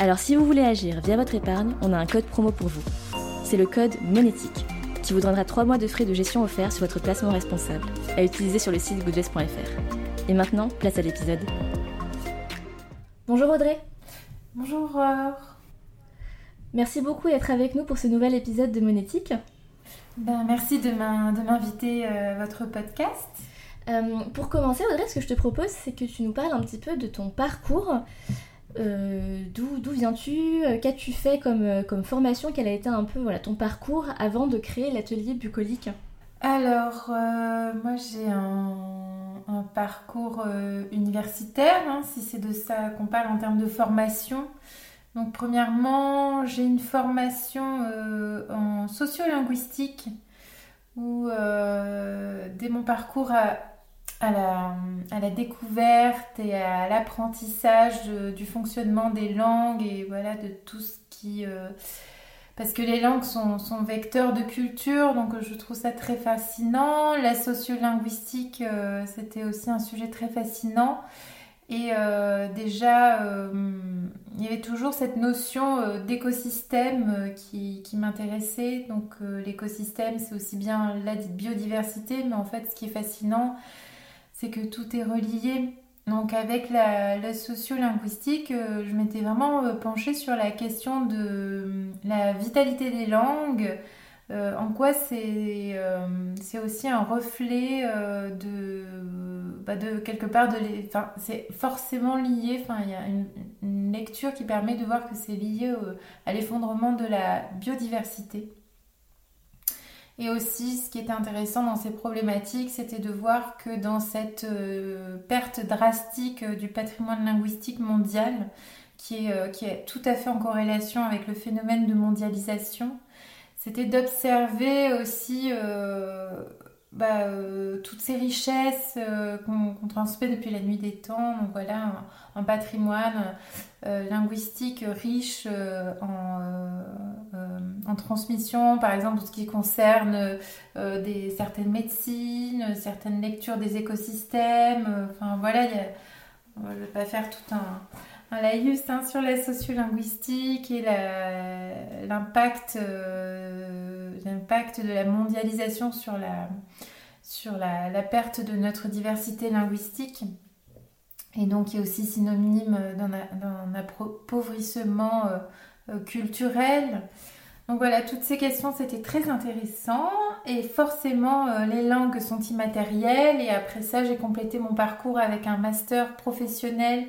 Alors si vous voulez agir via votre épargne, on a un code promo pour vous. C'est le code monétique qui vous donnera 3 mois de frais de gestion offerts sur votre placement responsable à utiliser sur le site goodvest.fr. Et maintenant, place à l'épisode. Bonjour Audrey. Bonjour. Merci beaucoup d'être avec nous pour ce nouvel épisode de Monétique. Ben, merci de m'inviter euh, à votre podcast. Euh, pour commencer, Audrey, ce que je te propose, c'est que tu nous parles un petit peu de ton parcours. Euh, d'où viens-tu? Qu'as-tu fait comme, comme formation? Quel a été un peu voilà, ton parcours avant de créer l'atelier bucolique? Alors, moi j'ai un, parcours universitaire, hein, si c'est de ça qu'on parle en termes de formation. Donc premièrement, j'ai une formation euh, en sociolinguistique où euh, dès mon parcours à, la, découverte et à l'apprentissage du fonctionnement des langues et voilà de tout ce qui... Euh, parce que les langues sont, vecteurs de culture, donc je trouve ça très fascinant. La sociolinguistique, c'était aussi un sujet très fascinant. Et euh, déjà, euh, il y avait toujours cette notion euh, d'écosystème qui, m'intéressait. Donc l'écosystème, c'est aussi bien la biodiversité, mais en fait, ce qui est fascinant, c'est que tout est relié. Donc avec la, sociolinguistique, je m'étais vraiment penchée sur la question de la vitalité des langues, euh, en quoi c'est euh, aussi un reflet euh, de, bah, de quelque part de c'est forcément lié enfin il y a une, lecture qui permet de voir que c'est lié à l'effondrement de la biodiversité et aussi ce qui était intéressant dans ces problématiques c'était de voir que dans cette perte drastique du patrimoine linguistique mondial qui est, qui est tout à fait en corrélation avec le phénomène de mondialisation c'était d'observer aussi euh, bah, euh, toutes ces richesses euh, qu'on transmet depuis la nuit des temps. Donc voilà, un, patrimoine linguistique riche en, en, transmission, par exemple, tout ce qui concerne des, certaines médecines, certaines lectures des écosystèmes. Enfin voilà, y ne va pas faire tout un un laïus hein, sur la sociolinguistique et l'impact euh, l'impact de la mondialisation sur la, sur la, perte de notre diversité linguistique et donc qui est aussi synonyme d'un appauvrissement euh, euh, culturel. Donc voilà, toutes ces questions, c'était très intéressant. Et forcément, les langues sont immatérielles. Et après ça, j'ai complété mon parcours avec un master professionnel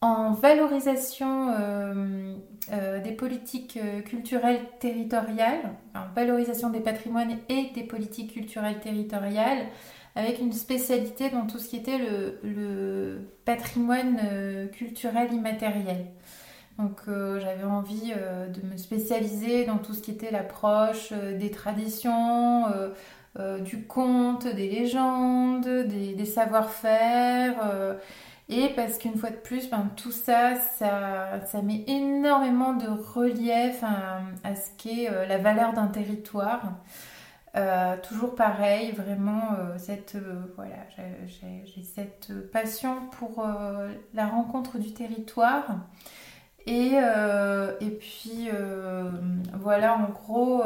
en valorisation euh, euh, des politiques euh, culturelles territoriales, en valorisation des patrimoines et des politiques culturelles territoriales, avec une spécialité dans tout ce qui était le, patrimoine culturel immatériel. Donc j'avais envie de me spécialiser dans tout ce qui était l'approche des traditions, du conte, des légendes, des savoir-faire et parce qu'une fois de plus, ben, tout ça, ça, ça, met énormément de relief à, ce qu'est euh, la valeur d'un territoire. Euh, toujours pareil, vraiment, euh, cette, voilà, j'ai cette passion pour la rencontre du territoire. Et, et puis, voilà, en gros,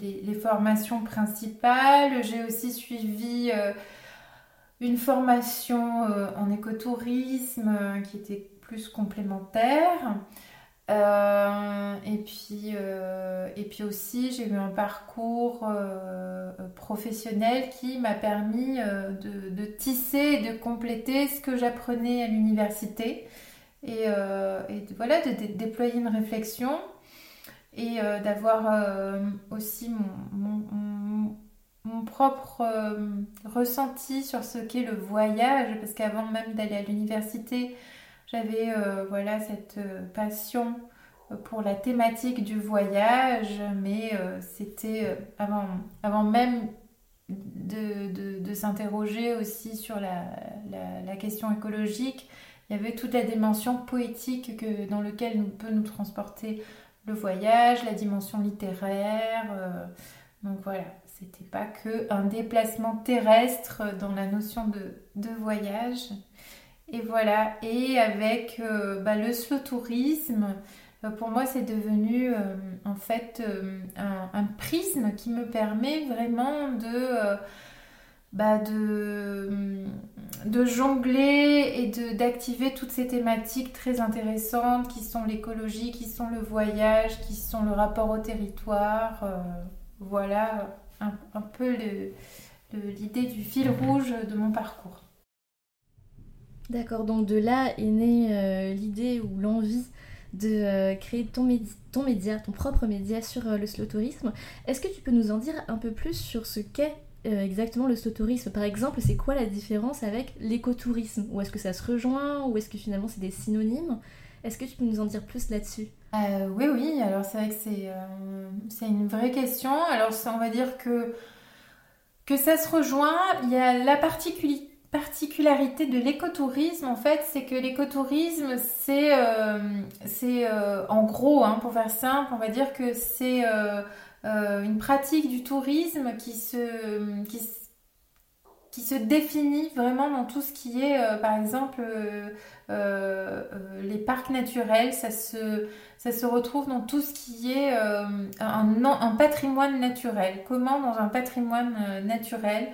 les, les, formations principales. J'ai aussi suivi une formation euh, en écotourisme euh, qui était plus complémentaire. Euh, et, puis, et puis aussi, j'ai eu un parcours professionnel qui m'a permis de, tisser et de compléter ce que j'apprenais à l'université et, voilà, de, déployer une réflexion et d'avoir aussi mon mon propre euh, ressenti sur ce qu'est le voyage, parce qu'avant même d'aller à l'université, j'avais voilà cette passion pour la thématique du voyage, mais c'était avant, avant même de, s'interroger aussi sur la, question écologique. Il y avait toute la dimension poétique que, dans laquelle peut nous transporter le voyage, la dimension littéraire. Euh, donc voilà, c'était pas que un déplacement terrestre dans la notion de, voyage. Et voilà, et avec euh, bah, le slow tourisme, euh, pour moi, c'est devenu euh, en fait un, prisme qui me permet vraiment de, bah, de, de, jongler et d'activer toutes ces thématiques très intéressantes qui sont l'écologie, qui sont le voyage, qui sont le rapport au territoire. voilà un, un peu l'idée du fil rouge de mon parcours. D'accord, donc de là est née l'idée ou l'envie de euh, créer ton, ton, média, ton propre média sur euh, le slow tourisme. Est-ce que tu peux nous en dire un peu plus sur ce qu'est euh, exactement le slow tourisme Par exemple, c'est quoi la différence avec l'écotourisme? Ou est-ce que ça se rejoint? Ou est-ce que finalement c'est des synonymes? Est-ce que tu peux nous en dire plus là-dessus? Oui, oui, alors c'est vrai que c'est une vraie question. Alors on va dire que, ça se rejoint. Il y a la particularité de l'écotourisme, en fait, c'est que l'écotourisme, c'est, euh, c'est euh, en gros, hein, pour faire simple, on va dire que c'est euh, une pratique du tourisme qui se, qui, se définit vraiment dans tout ce qui est, par exemple, les parcs naturels. Ça se, ça se retrouve dans tout ce qui est un, un patrimoine naturel. Comment, dans un patrimoine naturel,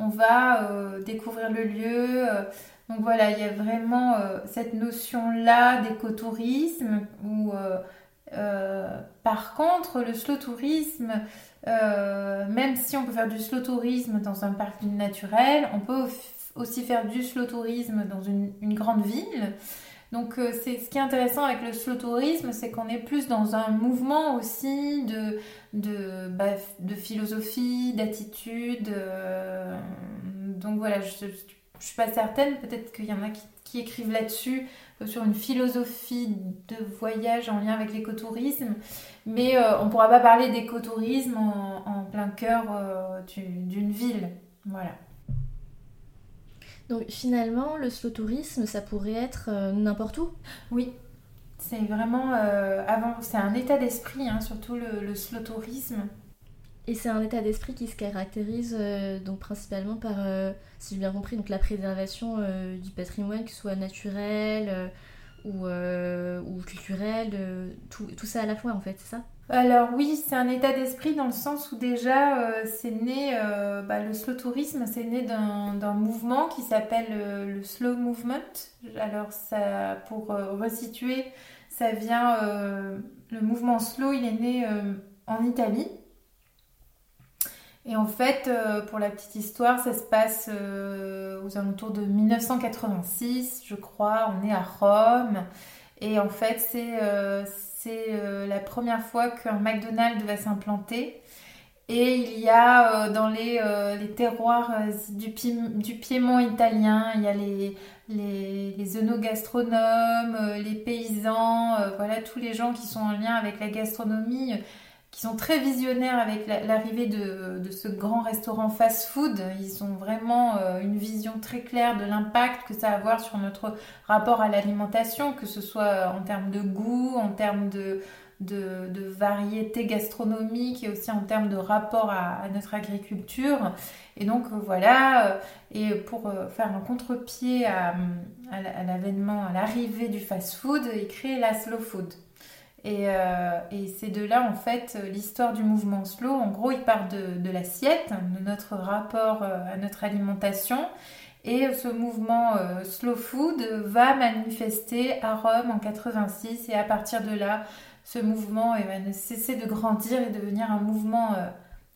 on va euh, découvrir le lieu. Euh, donc voilà, il y a vraiment euh, cette notion-là d'écotourisme où par contre, le slow tourisme, même si on peut faire du slow tourisme dans un parc naturel, on peut aussi faire du slow tourisme dans une, grande ville. Donc c'est ce qui est intéressant avec le slow tourisme, c'est qu'on est plus dans un mouvement aussi de, bah, philosophie, d'attitude. Donc voilà, je ne suis pas certaine, peut-être qu'il y en a qui, écrivent là-dessus, euh, sur une philosophie de voyage en lien avec l'écotourisme, mais euh, on ne pourra pas parler d'écotourisme en, plein cœur euh, d'une ville. Voilà. Donc finalement, le slow tourisme, ça pourrait être n'importe où Oui, c'est vraiment avant, c'est un état d'esprit, hein, surtout le, le slow tourisme. Et c'est un état d'esprit qui se caractérise euh, donc principalement par, euh, si j'ai bien compris, donc la préservation euh, du patrimoine, que ce soit naturel ou, ou, culturel, tout, tout, ça à la fois en fait, c'est ça? Alors oui, c'est un état d'esprit dans le sens où déjà c'est né, bah, le slow tourisme, c'est né d'un mouvement qui s'appelle le slow movement. Alors ça, pour resituer, ça vient, le mouvement slow, il est né en Italie et en fait, euh, pour la petite histoire, ça se passe euh, aux alentours de 1986, je crois. On est à Rome. Et en fait, c'est euh, la première fois qu'un McDonald's va s'implanter. Et il y a dans les, terroirs du, du, Piémont italien, il y a les, les, les œnogastronomes, les paysans, voilà, tous les gens qui sont en lien avec la gastronomie qui sont très visionnaires avec l'arrivée de, ce grand restaurant fast-food. Ils ont vraiment euh, une vision très claire de l'impact que ça va avoir sur notre rapport à l'alimentation, que ce soit en termes de goût, en termes de, variété gastronomique et aussi en termes de rapport à, notre agriculture. Et donc euh, voilà, euh, et pour faire un contre-pied à, à l'avènement, à l'arrivée du fast-food, ils créent la slow food. Euh, et, c'est de là, en fait, l'histoire du mouvement slow. En gros, il part de, l'assiette, de notre rapport euh, à notre alimentation. Et ce mouvement euh, slow food va manifester à Rome en 86. Et à partir de là, ce mouvement va ne cesser de grandir et devenir un mouvement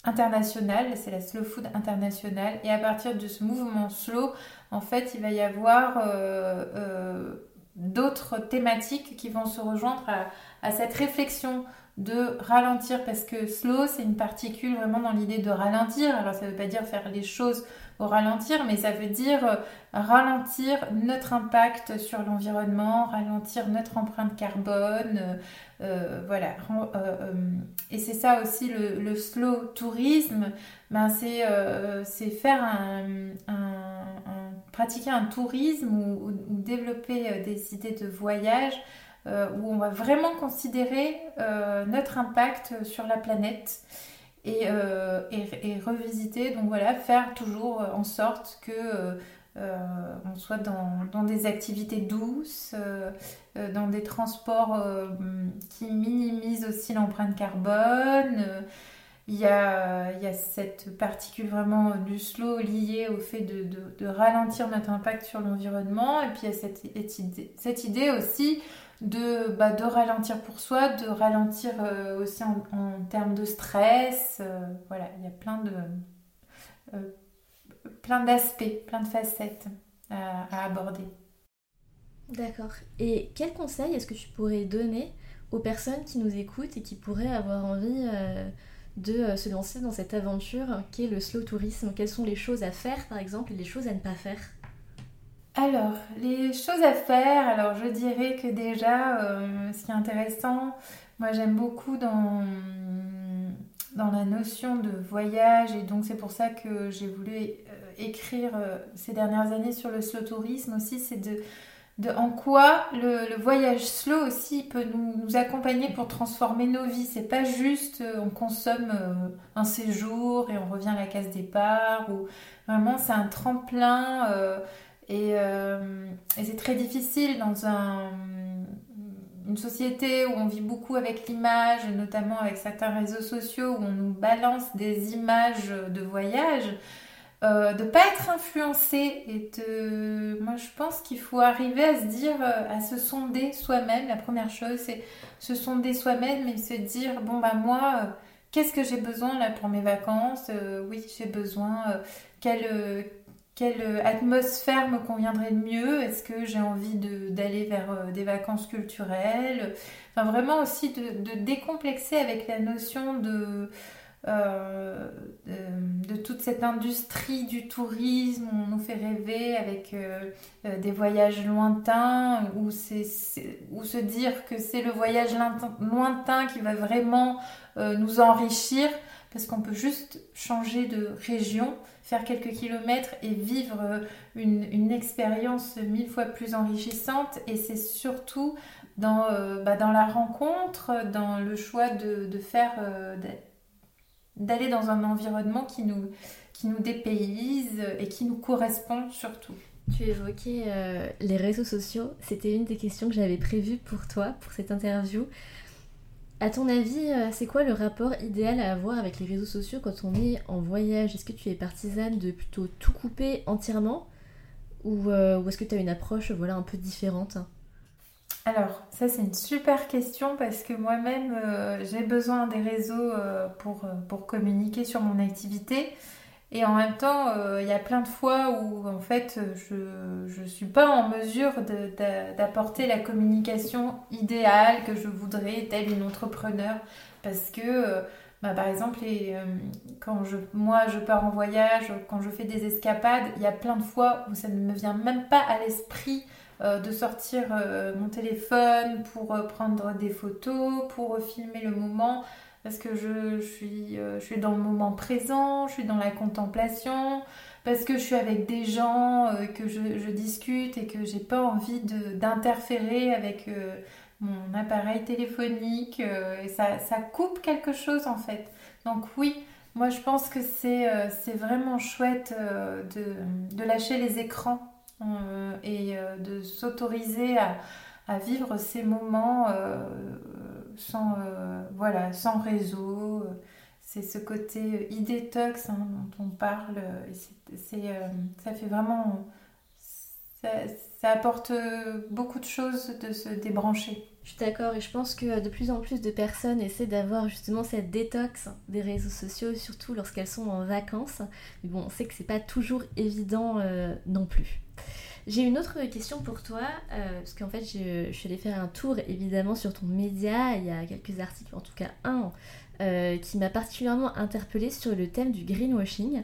international. C'est la slow food internationale. Et à partir de ce mouvement slow, en fait, il va y avoir d'autres thématiques qui vont se rejoindre à, cette réflexion de ralentir parce que slow c'est une particule vraiment dans l'idée de ralentir. Alors ça ne veut pas dire faire les choses au ralentir, mais ça veut dire ralentir notre impact sur l'environnement, ralentir notre empreinte carbone, voilà. et c'est ça aussi le, slow tourisme, ben c'est faire un, pratiquer un tourisme ou développer des idées de voyage euh, où on va vraiment considérer euh, notre impact sur la planète et, euh, revisiter, donc voilà, faire toujours en sorte que on soit dans, des activités douces, dans des transports qui minimisent aussi l'empreinte carbone. Il y, a, il y, a, cette particule vraiment du slow liée au fait de, de, ralentir notre impact sur l'environnement. Et puis il y a cette, cette idée aussi de, bah, ralentir pour soi, de ralentir euh, aussi en, termes de stress. Euh, voilà, il y a plein de euh, plein d'aspects, plein de facettes à, aborder. D'accord. Et quel conseil est-ce que tu pourrais donner aux personnes qui nous écoutent et qui pourraient avoir envie de se lancer dans cette aventure qu'est le slow tourisme? Quelles sont les choses à faire par exemple et les choses à ne pas faire? Alors, les choses à faire, alors je dirais que déjà, euh, ce qui est intéressant, moi j'aime beaucoup dans, la notion de voyage et donc c'est pour ça que j'ai voulu euh, écrire euh, ces dernières années sur le slow tourisme aussi, c'est de, de en quoi le, voyage slow aussi peut nous, nous, accompagner pour transformer nos vies. C'est pas juste on consomme un séjour et on revient à la case départ ou vraiment c'est un tremplin euh, et, c'est très difficile dans une société où on vit beaucoup avec l'image, notamment avec certains réseaux sociaux où on nous balance des images de voyage, euh, de ne pas être influencé. Et de... moi, je pense qu'il faut arriver à se dire, euh, à se sonder soi-même. La première chose, c'est se sonder soi-même et se dire, bon, bah moi, qu'est-ce que j'ai besoin là pour mes vacances? Oui, j'ai besoin... quel quelle euh, atmosphère me conviendrait le mieux? Est-ce que j'ai envie d'aller vers euh, des vacances culturelles? Enfin, vraiment aussi de, décomplexer avec la notion de, euh, de, toute cette industrie du tourisme. On nous fait rêver avec des voyages lointains ou se dire que c'est le voyage lointain qui va vraiment nous enrichir parce qu'on peut juste changer de région faire quelques kilomètres et vivre euh, une, expérience mille fois plus enrichissante. Et c'est surtout dans, euh, bah, dans la rencontre, dans le choix de, faire, euh, d'aller dans un environnement qui nous, qui nous dépayse et qui nous correspond surtout. Tu évoquais les réseaux sociaux, c'était une des questions que j'avais prévues pour toi, pour cette interview. À ton avis, euh, c'est quoi le rapport idéal à avoir avec les réseaux sociaux quand on est en voyage? Est-ce que tu es partisane de plutôt tout couper entièrement? Ou, euh, est-ce que tu as une approche voilà, un peu différente? Alors, ça c'est une super question parce que moi-même euh, j'ai besoin des réseaux pour, pour communiquer sur mon activité. Et en même temps, euh, il y a plein de fois où en fait je ne suis pas en mesure d'apporter la communication idéale que je voudrais, telle une entrepreneur. Parce que, euh, bah, par exemple, euh, quand je, moi je pars en voyage, quand je fais des escapades, il y a plein de fois où ça ne me vient même pas à l'esprit de sortir mon téléphone pour prendre des photos, pour filmer le moment parce que je, suis, euh, je suis dans le moment présent, je suis dans la contemplation, parce que je suis avec des gens, euh, que je, discute et que j'ai pas envie d'interférer avec euh, mon appareil téléphonique. et ça, ça, coupe quelque chose en fait. Donc oui, moi je pense que c'est vraiment chouette de, de, lâcher les écrans et de s'autoriser à, à, vivre ces moments sans, euh, voilà, sans réseau. C'est ce côté e-détox hein, dont on parle. C'est, ça fait vraiment. Ça, apporte beaucoup de choses de se débrancher. Je suis d'accord et je pense que de plus en plus de personnes essaient d'avoir justement cette détox des réseaux sociaux, surtout lorsqu'elles sont en vacances. Mais bon, on sait que c'est pas toujours évident euh, non plus. J'ai une autre question pour toi, euh, parce qu'en fait, je, suis allée faire un tour évidemment sur ton média. Il y a quelques articles, en tout cas un, euh, qui m'a particulièrement interpellée sur le thème du greenwashing.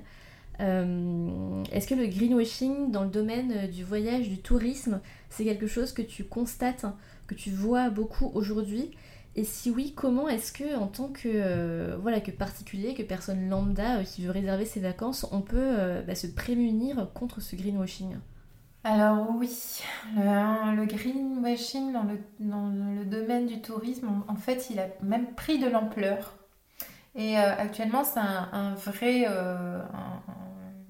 Est-ce que le greenwashing dans le domaine du voyage, du tourisme, c'est quelque chose que tu constates, que tu vois beaucoup aujourd'hui? Et si oui, comment est-ce que, en tant que, euh, voilà, que particulier, que personne lambda euh, qui veut réserver ses vacances, on peut euh, bah, se prémunir contre ce greenwashing? Alors oui, le, greenwashing dans le, domaine du tourisme, en fait, il a même pris de l'ampleur. Et actuellement, c'est un, vrai,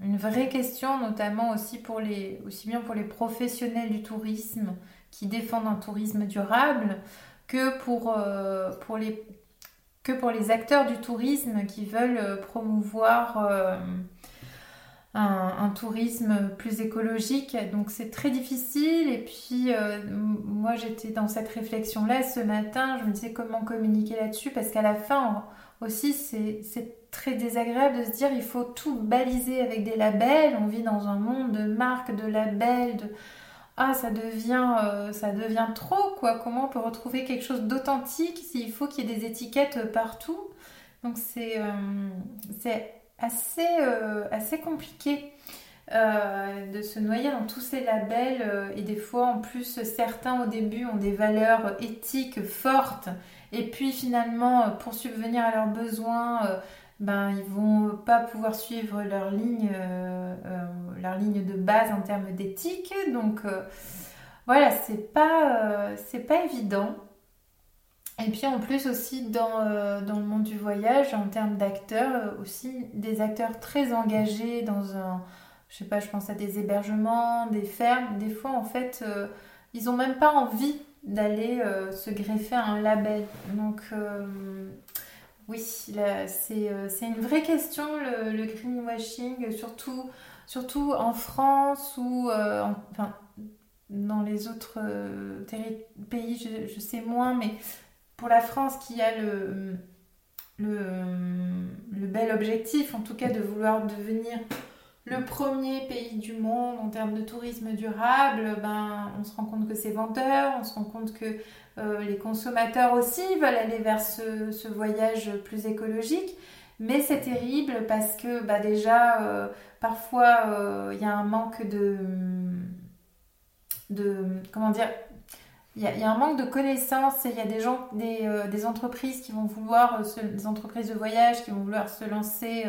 une vraie question, notamment aussi, pour les, bien pour les professionnels du tourisme qui défendent un tourisme durable que pour, euh, les, acteurs du tourisme qui veulent euh, promouvoir euh, un, tourisme plus écologique. Donc c'est très difficile. Et puis moi j'étais dans cette réflexion-là ce matin. Je me disais comment communiquer là-dessus parce qu'à la fin aussi c'est très désagréable de se dire il faut tout baliser avec des labels. On vit dans un monde de marques, de labels, de ah ça devient euh, ça devient trop quoi comment on peut retrouver quelque chose d'authentique s'il faut qu'il y ait des étiquettes partout? Donc c'est euh, assez euh, assez compliqué de se noyer dans tous ces labels et des fois en plus certains au début ont des valeurs éthiques fortes et puis finalement pour subvenir à leurs besoins ben, ils vont pas pouvoir suivre leur ligne, euh, euh, leur ligne de base en termes d'éthique. Donc euh, voilà, c'est pas, c'est pas évident. Et puis en plus aussi dans, dans le monde du voyage, en termes d'acteurs, aussi des acteurs très engagés dans un, je sais pas, je pense à des hébergements, des fermes. Des fois en fait, ils ont même pas envie d'aller se greffer un label. Donc oui, euh, c'est une vraie question, le, greenwashing, surtout, surtout en France ou euh, enfin, dans les autres euh, pays, je, sais moins, mais pour la France qui a le, le, bel objectif, en tout cas, de vouloir devenir le premier pays du monde en termes de tourisme durable, ben, on se rend compte que c'est vendeur, on se rend compte que euh, les consommateurs aussi veulent aller vers ce, voyage plus écologique. Mais c'est terrible parce que bah, déjà, euh, parfois, euh, il y a un manque de... de comment dire il y, a, un manque de connaissances il y a des gens, des, entreprises qui vont vouloir, des entreprises de voyage qui vont vouloir se lancer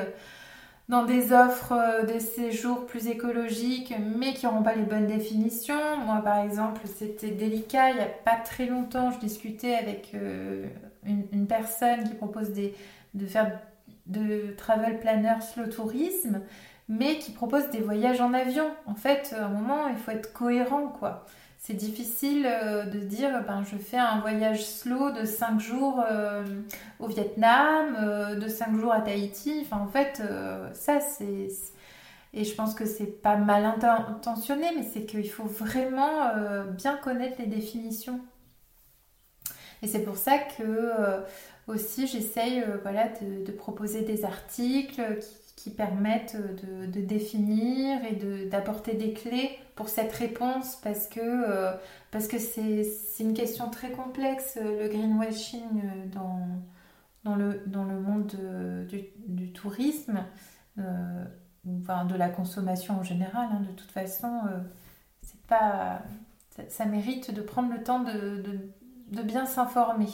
dans des offres euh, de séjours plus écologiques, mais qui n'auront pas les bonnes définitions. Moi, par exemple, c'était délicat. Il n'y a pas très longtemps, je discutais avec euh, une, personne qui propose des, de faire de travel planner slow tourisme, mais qui propose des voyages en avion. En fait, à un moment, il faut être cohérent, quoi c'est difficile euh, de dire ben, je fais un voyage slow de 5 jours euh, au Vietnam, euh, de 5 jours à Tahiti. Enfin, en fait, ça, c'est. Et je pense que c'est pas mal intentionné, mais c'est qu'il faut vraiment bien connaître les définitions. Et c'est pour ça que aussi j'essaye voilà, de, de, proposer des articles qui qui permettent de, définir et d'apporter des clés pour cette réponse parce que euh, c'est une question très complexe le greenwashing euh, dans, dans, le, dans le monde du, tourisme euh, enfin de la consommation en général hein, de toute façon pas ça, mérite de prendre le temps de, de bien s'informer.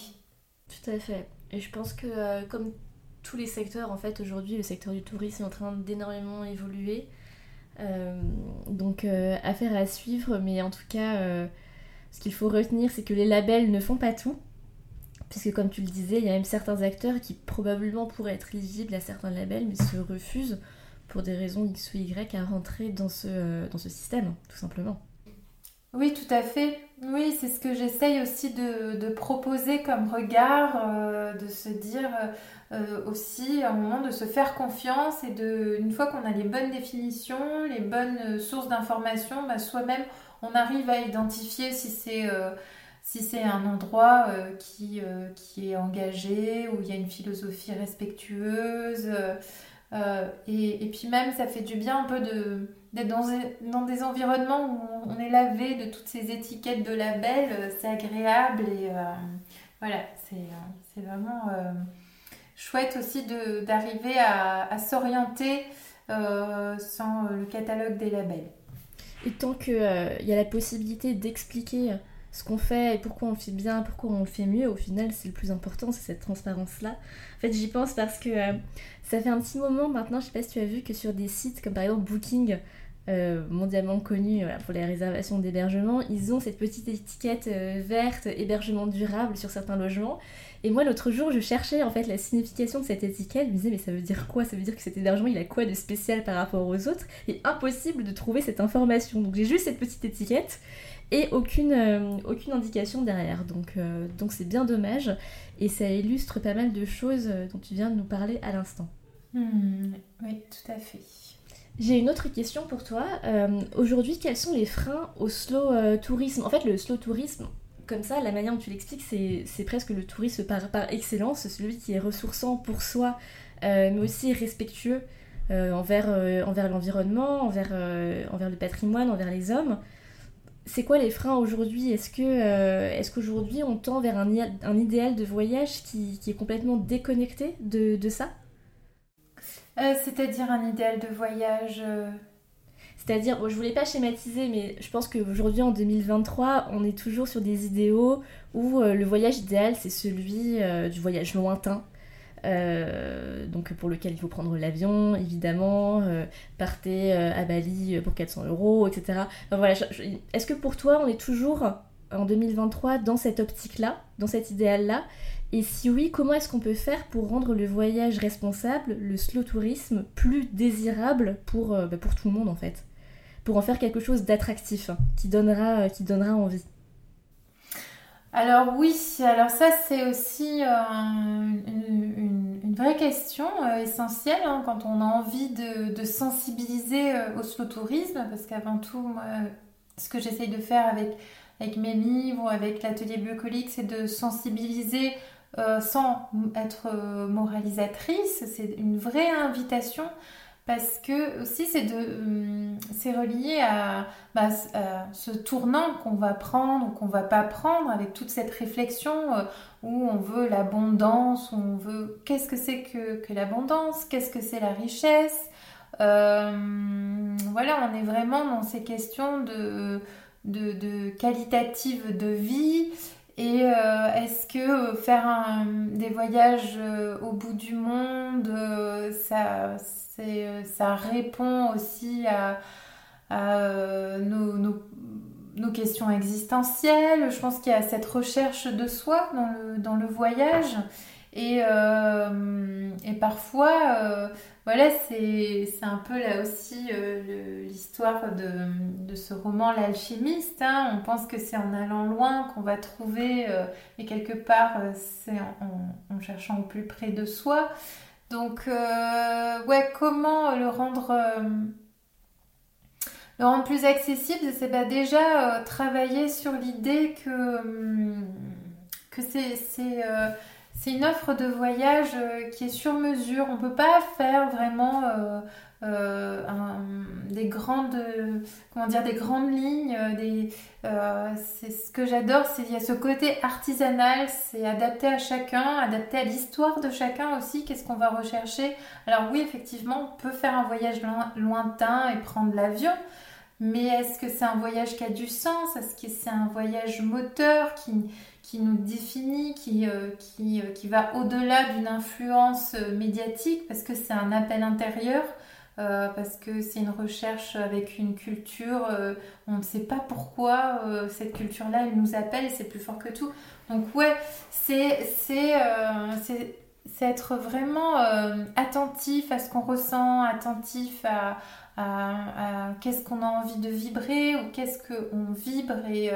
Tout à fait. Et je pense que comme tous les secteurs, en fait, aujourd'hui, le secteur du tourisme est en train d'énormément évoluer. Euh, donc, euh, affaire à suivre, mais en tout cas, euh, ce qu'il faut retenir, c'est que les labels ne font pas tout. Puisque, comme tu le disais, il y a même certains acteurs qui probablement pourraient être éligibles à certains labels, mais se refusent pour des raisons X ou Y à rentrer dans ce, dans ce système, tout simplement. Oui, tout à fait. Oui, c'est ce que j'essaye aussi de, proposer comme regard, de se dire, euh, aussi un moment de se faire confiance et de, une fois qu'on a les bonnes définitions, les bonnes euh, sources d'informations, bah, soi-même on arrive à identifier si c'est euh, si un endroit qui, est engagé, où il y a une philosophie respectueuse. Et, puis même, ça fait du bien un peu d'être dans, des environnements où on est lavé de toutes ces étiquettes de labels. C'est agréable et voilà, c'est vraiment chouette aussi d'arriver à, s'orienter sans le catalogue des labels. Et tant qu'il y a la possibilité d'expliquer ce qu'on fait et pourquoi on le fait bien, pourquoi on le fait mieux, au final, c'est le plus important, c'est cette transparence-là. En fait, j'y pense parce que ça fait un petit moment maintenant, je sais pas si tu as vu que sur des sites comme par exemple Booking, euh, mondialement connu pour les réservations d'hébergement, ils ont cette petite étiquette euh, verte hébergement durable sur certains logements. Et moi l'autre jour je cherchais en fait la signification de cette étiquette, je me disais mais ça veut dire quoi? Ça veut dire que cet hébergement il a quoi de spécial par rapport aux autres? Et impossible de trouver cette information. Donc j'ai juste cette petite étiquette et aucune, euh, aucune indication derrière. Donc donc c'est bien dommage et ça illustre pas mal de choses dont tu viens de nous parler à l'instant. Hmm, oui, tout à fait. J'ai une autre question pour toi. Euh, aujourd'hui, quels sont les freins au slow euh, tourisme? En fait, le slow tourisme, comme ça, la manière dont tu l'expliques, c'est presque le tourisme par, par excellence, celui qui est ressourçant pour soi, euh, mais aussi respectueux envers, envers l'environnement, envers, envers le patrimoine, envers les hommes. C'est quoi les freins aujourd'hui? Est-ce que est qu'aujourd'hui on tend vers un, un, idéal de voyage qui, qui est complètement déconnecté de, de ça? Euh, c'est-à-dire un idéal de voyage euh, C'est-à-dire, bon, je voulais pas schématiser, mais je pense qu'aujourd'hui, en 2023, on est toujours sur des idéaux où euh, le voyage idéal, c'est celui du voyage lointain. Donc pour lequel il faut prendre l'avion, évidemment, partez à Bali pour 400 euros, etc. voilà, est-ce que pour toi, on est toujours en 2023 dans cette optique-là, dans cet idéal-là? Et si oui, comment est-ce qu'on peut faire pour rendre le voyage responsable, le slow tourisme, plus désirable pour, euh, bah, pour tout le monde en fait? Pour en faire quelque chose d'attractif, hein, qui, donnera, euh, qui donnera envie alors oui, alors ça c'est aussi euh, une, vraie question essentielle hein, quand on a envie de, sensibiliser au slow tourisme, parce qu'avant tout, moi, ce que j'essaye de faire avec, avec mes livres, avec l'atelier bucolique, c'est de sensibiliser euh, sans être euh, moralisatrice, c'est une vraie invitation parce que aussi c'est de euh, c'est relié bah, à, ce tournant qu'on va prendre ou qu'on va pas prendre avec toute cette réflexion où on veut l'abondance, où on veut qu'est-ce que c'est que, que l'abondance, qu'est-ce que c'est la richesse. voilà, on est vraiment dans ces questions de, de, de qualitative de vie et euh, est-ce que euh, faire des voyages euh, au bout du monde, ça, ça répond aussi à, nos, questions existentielles Je pense qu'il y a cette recherche de soi dans le, voyage. Et, et parfois, voilà, c'est un peu là aussi euh, l'histoire de, ce roman L'alchimiste. Hein. On pense que c'est en allant loin qu'on va trouver, euh, et quelque part, euh, c'est en, cherchant au plus près de soi. Donc, ouais, comment le rendre, le rendre plus accessible C'est bah, déjà travailler sur l'idée que, hum, que c'est c'est une offre de voyage euh, qui est sur mesure. On ne peut pas faire vraiment euh, euh, des grandes, des grandes lignes. Des, c'est ce que j'adore, c'est qu'il y a ce côté artisanal, c'est adapté à chacun, adapté à l'histoire de chacun aussi. Qu'est-ce qu'on va rechercher Alors oui, effectivement, on peut faire un voyage lointain et prendre l'avion. Mais est-ce que c'est un voyage qui a du sens? Est-ce que c'est un voyage moteur qui, nous définit, qui, euh, euh, va au-delà d'une influence euh, médiatique, parce que c'est un appel intérieur, parce que c'est une recherche avec une culture, on ne sait pas pourquoi cette culture-là, elle nous appelle et c'est plus fort que tout. Donc ouais, c'est être vraiment attentif à ce qu'on ressent, attentif à, qu'est-ce qu'on a envie de vibrer ou qu'est-ce qu'on vibre et,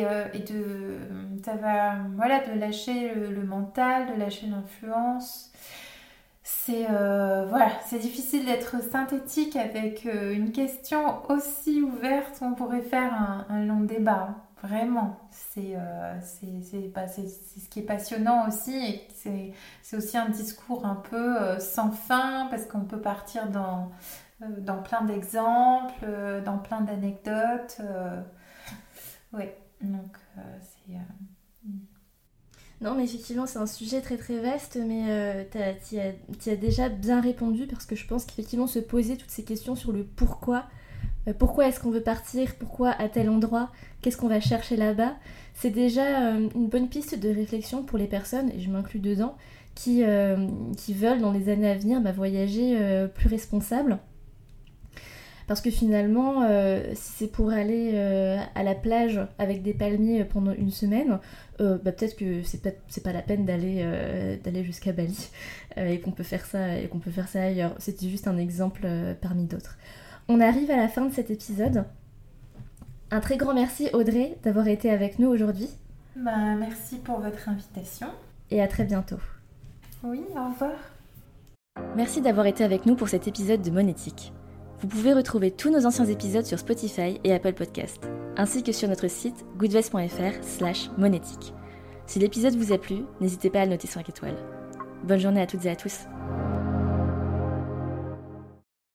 euh, et, de, ça va, voilà, de lâcher le, mental, de lâcher l'influence. C'est euh, voilà, c'est difficile d'être synthétique avec euh, une question aussi ouverte. On pourrait faire un, long débat, vraiment. C'est c'est ce qui est passionnant aussi et c'est aussi un discours un peu sans fin parce qu'on peut partir dans, dans plein d'exemples, dans plein d'anecdotes. ouais. Donc, euh, c'est. Euh, Non, mais effectivement, c'est un sujet très très vaste, mais euh, tu as, déjà bien répondu parce que je pense qu'effectivement, se poser toutes ces questions sur le pourquoi, euh, pourquoi est-ce qu'on veut partir, pourquoi à tel endroit, qu'est-ce qu'on va chercher là-bas, c'est déjà euh, une bonne piste de réflexion pour les personnes, et je m'inclus dedans, qui, qui veulent dans les années à venir bah, voyager plus responsable parce que finalement, euh, si c'est pour aller euh, à la plage avec des palmiers pendant une semaine, euh, bah, peut-être que c'est pas, pas la peine d'aller d'aller jusqu'à Bali et qu'on peut faire ça et qu'on peut faire ça ailleurs. C'était juste un exemple parmi d'autres. On arrive à la fin de cet épisode. Un très grand merci Audrey d'avoir été avec nous aujourd'hui. Bah, merci pour votre invitation. Et à très bientôt. Oui, au revoir. Merci d'avoir été avec nous pour cet épisode de Monétique. Vous pouvez retrouver tous nos anciens épisodes sur Spotify et Apple Podcast, ainsi que sur notre site goodvest.fr slash monétique. Si l'épisode vous a plu, n'hésitez pas à le noter 5 étoiles. Bonne journée à toutes et à tous.